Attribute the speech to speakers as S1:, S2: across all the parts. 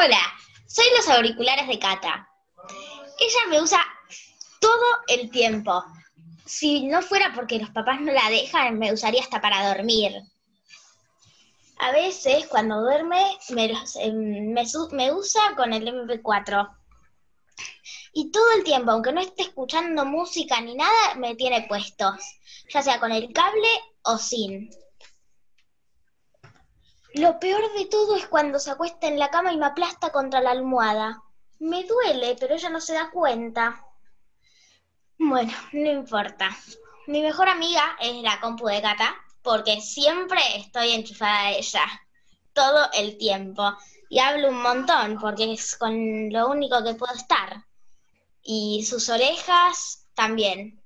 S1: Hola, soy los auriculares de Cata. Ella me usa todo el tiempo. Si no fuera porque los papás no la dejan, me usaría hasta para dormir. A veces, cuando duerme, me, em, me usa con el MP4. Y todo el tiempo, aunque no esté escuchando música ni nada, me tiene puestos, ya sea con el cable o sin. Lo peor de todo es cuando se acuesta en la cama y me aplasta contra la almohada. Me duele, pero ella no se da cuenta. Bueno, no importa. Mi mejor amiga es la compu de Cata, porque siempre estoy enchufada a ella, todo el tiempo. Y hablo un montón, porque es con lo único que puedo estar. Y sus orejas también.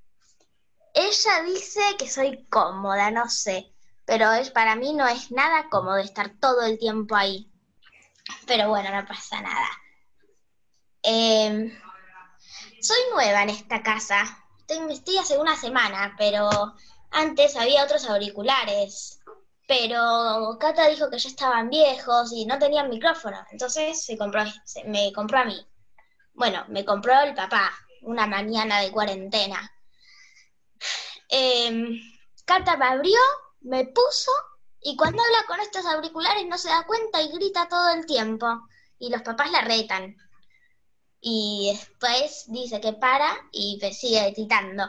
S1: Ella dice que soy cómoda, no sé, pero es, para mí no es nada cómodo estar todo el tiempo ahí. Pero bueno, no pasa nada. Em, soy nueva en esta casa. Estoy, hace una semana, pero antes había otros auriculares. Pero Cata dijo que ya estaban viejos y no tenían micrófono. Entonces se compró, se- me compró a mí. Bueno, me compró el papá una mañana de cuarentena. Em, Cata me abrió, me puso y cuando habla con estos auriculares no se da cuenta y grita todo el tiempo. Y los papás la retan. Y después dice que para y sigue gritando.